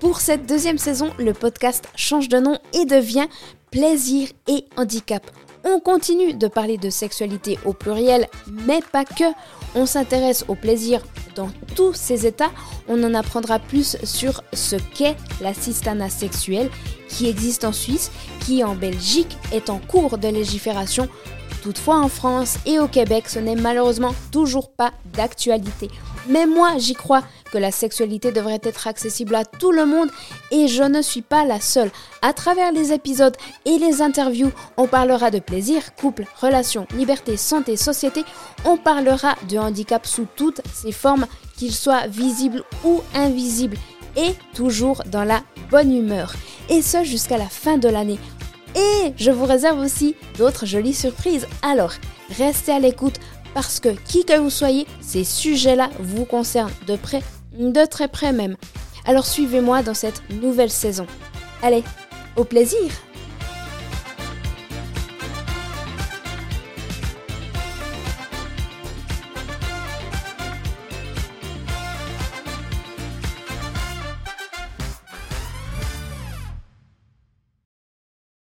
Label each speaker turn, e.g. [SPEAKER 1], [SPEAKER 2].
[SPEAKER 1] Pour cette deuxième saison, le podcast change de nom et devient Plaisir et Handicap. On continue de parler de sexualité au pluriel, mais pas que. On s'intéresse au plaisir dans tous ses états. On en apprendra plus sur ce qu'est l'assistanat sexuel qui existe en Suisse, qui en Belgique est en cours de légifération. Toutefois, en France et au Québec, ce n'est malheureusement toujours pas d'actualité. Mais moi, j'y crois que la sexualité devrait être accessible à tout le monde et je ne suis pas la seule. À travers les épisodes et les interviews, on parlera de plaisir, couple, relations, liberté, santé, société. On parlera de handicap sous toutes ses formes, qu'il soit visible ou invisible et toujours dans la bonne humeur. Et ce jusqu'à la fin de l'année. Et je vous réserve aussi d'autres jolies surprises. Alors, restez à l'écoute parce que qui que vous soyez, ces sujets-là vous concernent de près, de très près même. Alors suivez-moi dans cette nouvelle saison. Allez, au plaisir